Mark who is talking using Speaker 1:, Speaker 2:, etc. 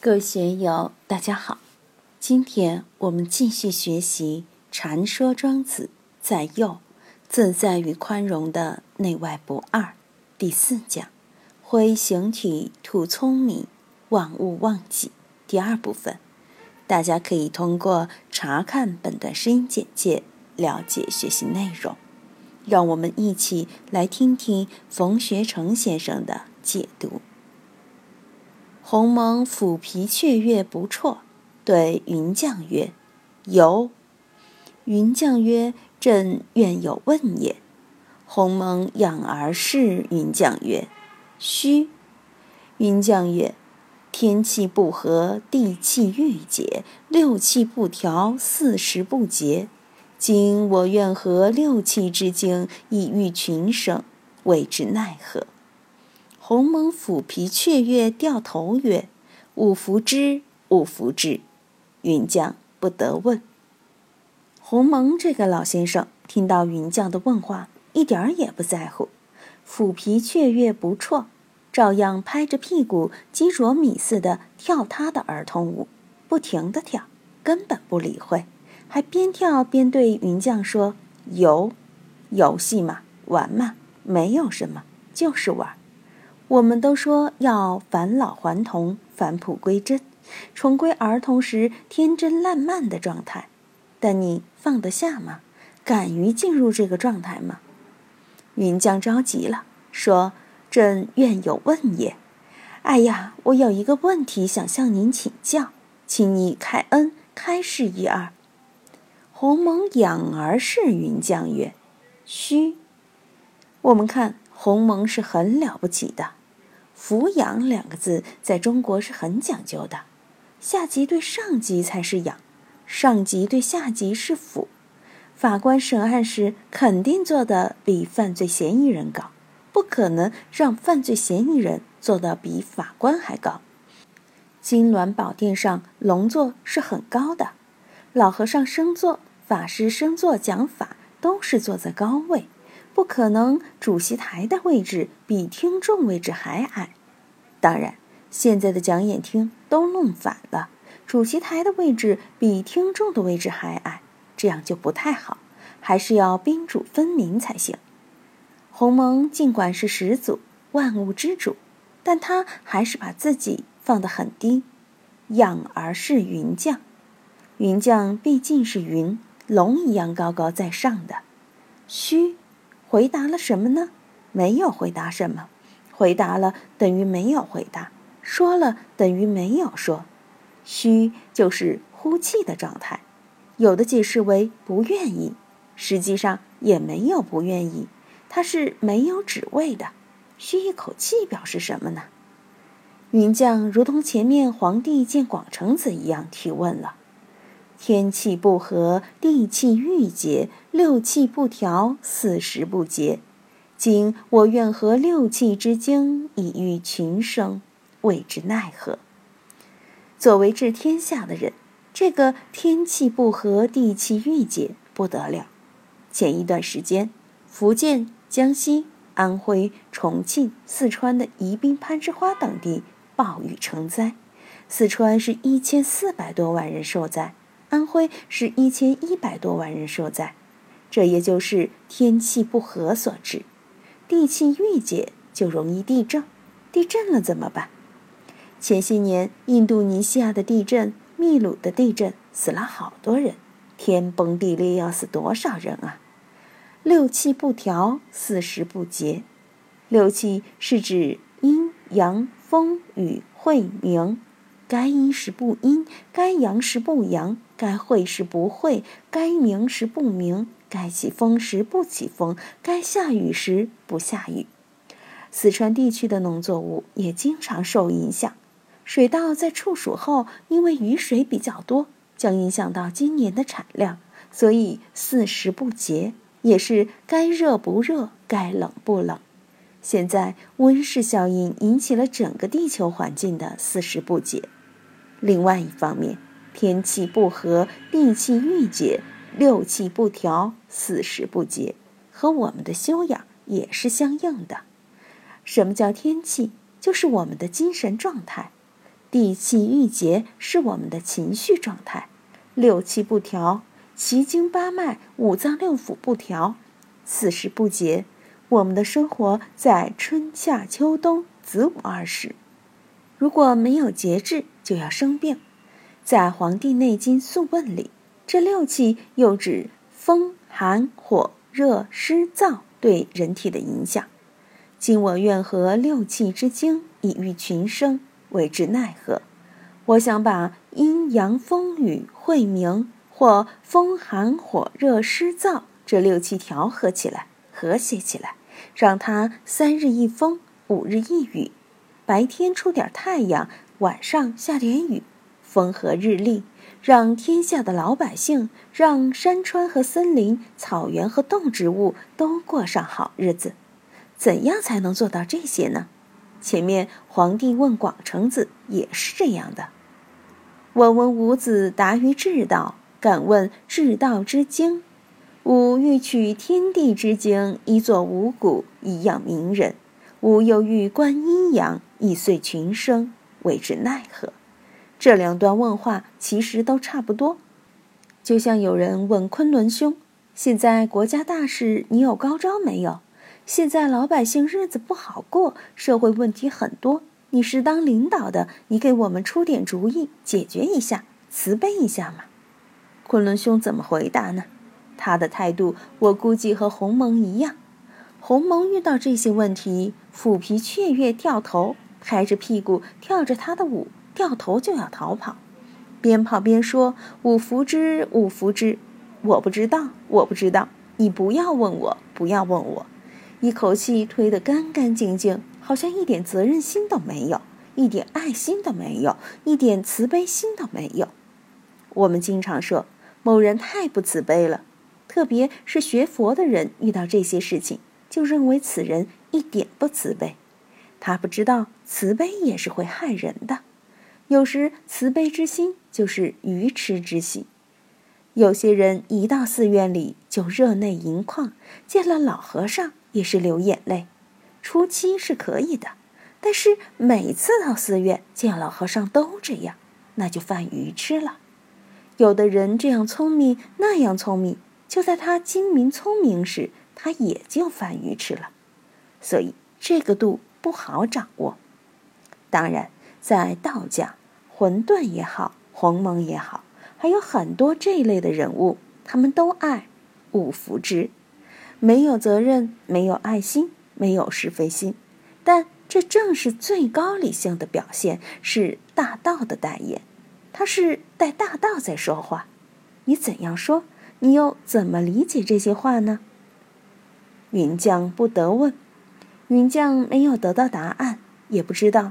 Speaker 1: 各位学友，大家好！今天我们继续学习《禅说庄子在右自在与宽容的内外不二》第四讲“灰形体吐聪明，万物忘记”第二部分。大家可以通过查看本段声音简介了解学习内容。让我们一起来听听冯学成先生的解读。鸿蒙抚皮雀跃不辍，对云将曰：“由。”云将曰：“朕愿有问也。”鸿蒙仰而视云将曰：“虚。”云将曰：“天气不和，地气郁结，六气不调，四时不节。今我愿合六气之精，以御群生，谓之奈何？”鸿蒙抚皮雀跃，掉头曰：“吾弗之，吾弗之。”云将不得问。鸿蒙这个老先生听到云将的问话，一点儿也不在乎，抚皮雀跃不辍，照样拍着屁股，鸡啄米似的跳他的儿童舞，不停的跳，根本不理会，还边跳边对云将说：“游，游戏嘛，玩嘛，没有什么，就是玩。”我们都说要返老还童、返璞归真，重归儿童时天真烂漫的状态。但你放得下吗？敢于进入这个状态吗？云将着急了，说：“朕愿有问也。哎呀，我有一个问题想向您请教，请你开恩开示一二。”鸿蒙仰而视云将曰：“虚。”我们看鸿蒙是很了不起的。俯仰两个字在中国是很讲究的，下级对上级才是仰，上级对下级是俯。法官审案时肯定做的比犯罪嫌疑人高，不可能让犯罪嫌疑人做的比法官还高。金銮宝殿上龙座是很高的，老和尚升座、法师升座讲法都是坐在高位。不可能，主席台的位置比听众位置还矮。当然，现在的讲演厅都弄反了，主席台的位置比听众的位置还矮，这样就不太好，还是要宾主分明才行。鸿蒙尽管是始祖，万物之主，但他还是把自己放得很低，仰而视云将。云将毕竟是云，龙一样高高在上的，虚。回答了什么呢？没有回答什么，回答了等于没有回答，说了等于没有说。虚就是呼气的状态，有的解释为不愿意，实际上也没有不愿意，它是没有指位的。虚一口气表示什么呢？云将如同前面皇帝见广成子一样提问了。天气不和，地气郁结，六气不调，四时不节。今我愿和六气之精，以御群生，谓之奈何？作为治天下的人，这个天气不和，地气郁结不得了。前一段时间，福建、江西、安徽、重庆、四川的宜宾、攀枝花等地暴雨成灾，四川是一千四百多万人受灾。安徽是一千一百多万人受灾，这也就是天气不和所致。地气郁结就容易地震，地震了怎么办？前些年印度尼西亚的地震、秘鲁的地震死了好多人，天崩地裂要死多少人啊？六气不调，四时不节。六气是指阴阳、风雨、晦明。该阴时不阴，该阳时不阳，该会时不会，该明时不明，该起风时不起风，该下雨时不下雨。四川地区的农作物也经常受影响。水稻在处暑后，因为雨水比较多，将影响到今年的产量，所以四时不节，也是该热不热，该冷不冷。现在温室效应引起了整个地球环境的四时不节。另外一方面，天气不和，地气郁结，六气不调，四时不节，和我们的修养也是相应的。什么叫天气？就是我们的精神状态。地气郁结是我们的情绪状态，六气不调，奇经八脉、五脏六腑不调，四时不节，我们的生活在春夏秋冬子午二时，如果没有节制，就要生病。在《黄帝内经·素问》里，这六气又指风、寒、火、热、湿、燥对人体的影响。今我愿合六气之精，以御群生。为之奈何？我想把阴阳风雨晦明或风寒火热湿燥这六气调和起来，和谐起来，让它三日一风，五日一雨，白天出点太阳，晚上下点雨，风和日丽，让天下的老百姓，让山川和森林、草原和动植物都过上好日子。怎样才能做到这些呢？前面皇帝问广成子也是这样的。我闻五子答于至道，敢问至道之经。吾欲取天地之经，以作五谷，以养民人。吾又欲观阴阳，以遂群生，谓之奈何？这两段问话其实都差不多，就像有人问昆仑兄：“现在国家大事，你有高招没有？”现在老百姓日子不好过，社会问题很多。你是当领导的，你给我们出点主意，解决一下，慈悲一下嘛。昆仑兄怎么回答呢？他的态度，我估计和鸿蒙一样。鸿蒙遇到这些问题，虎皮雀跃掉头，拍着屁股跳着他的舞，掉头就要逃跑，边跑边说：“五福之，五福之，我不知道，我不知道，你不要问我，不要问我。”一口气推得干干净净，好像一点责任心都没有，一点爱心都没有，一点慈悲心都没有。我们经常说某人太不慈悲了，特别是学佛的人遇到这些事情，就认为此人一点不慈悲。他不知道慈悲也是会害人的，有时慈悲之心就是愚痴之心。有些人一到寺院里就热泪盈眶，见了老和尚。也是流眼泪，初期是可以的，但是每次到寺院见老和尚都这样，那就犯愚痴了。有的人这样聪明那样聪明，就在他精明聪明时，他也就犯愚痴了。所以这个度不好掌握。当然，在道家，混沌也好，鸿蒙也好，还有很多这一类的人物，他们都爱五福之。没有责任，没有爱心，没有是非心，但这正是最高理性的表现，是大道的代言。他是带大道在说话，你怎样说，你又怎么理解这些话呢？云将不得问，云将没有得到答案，也不知道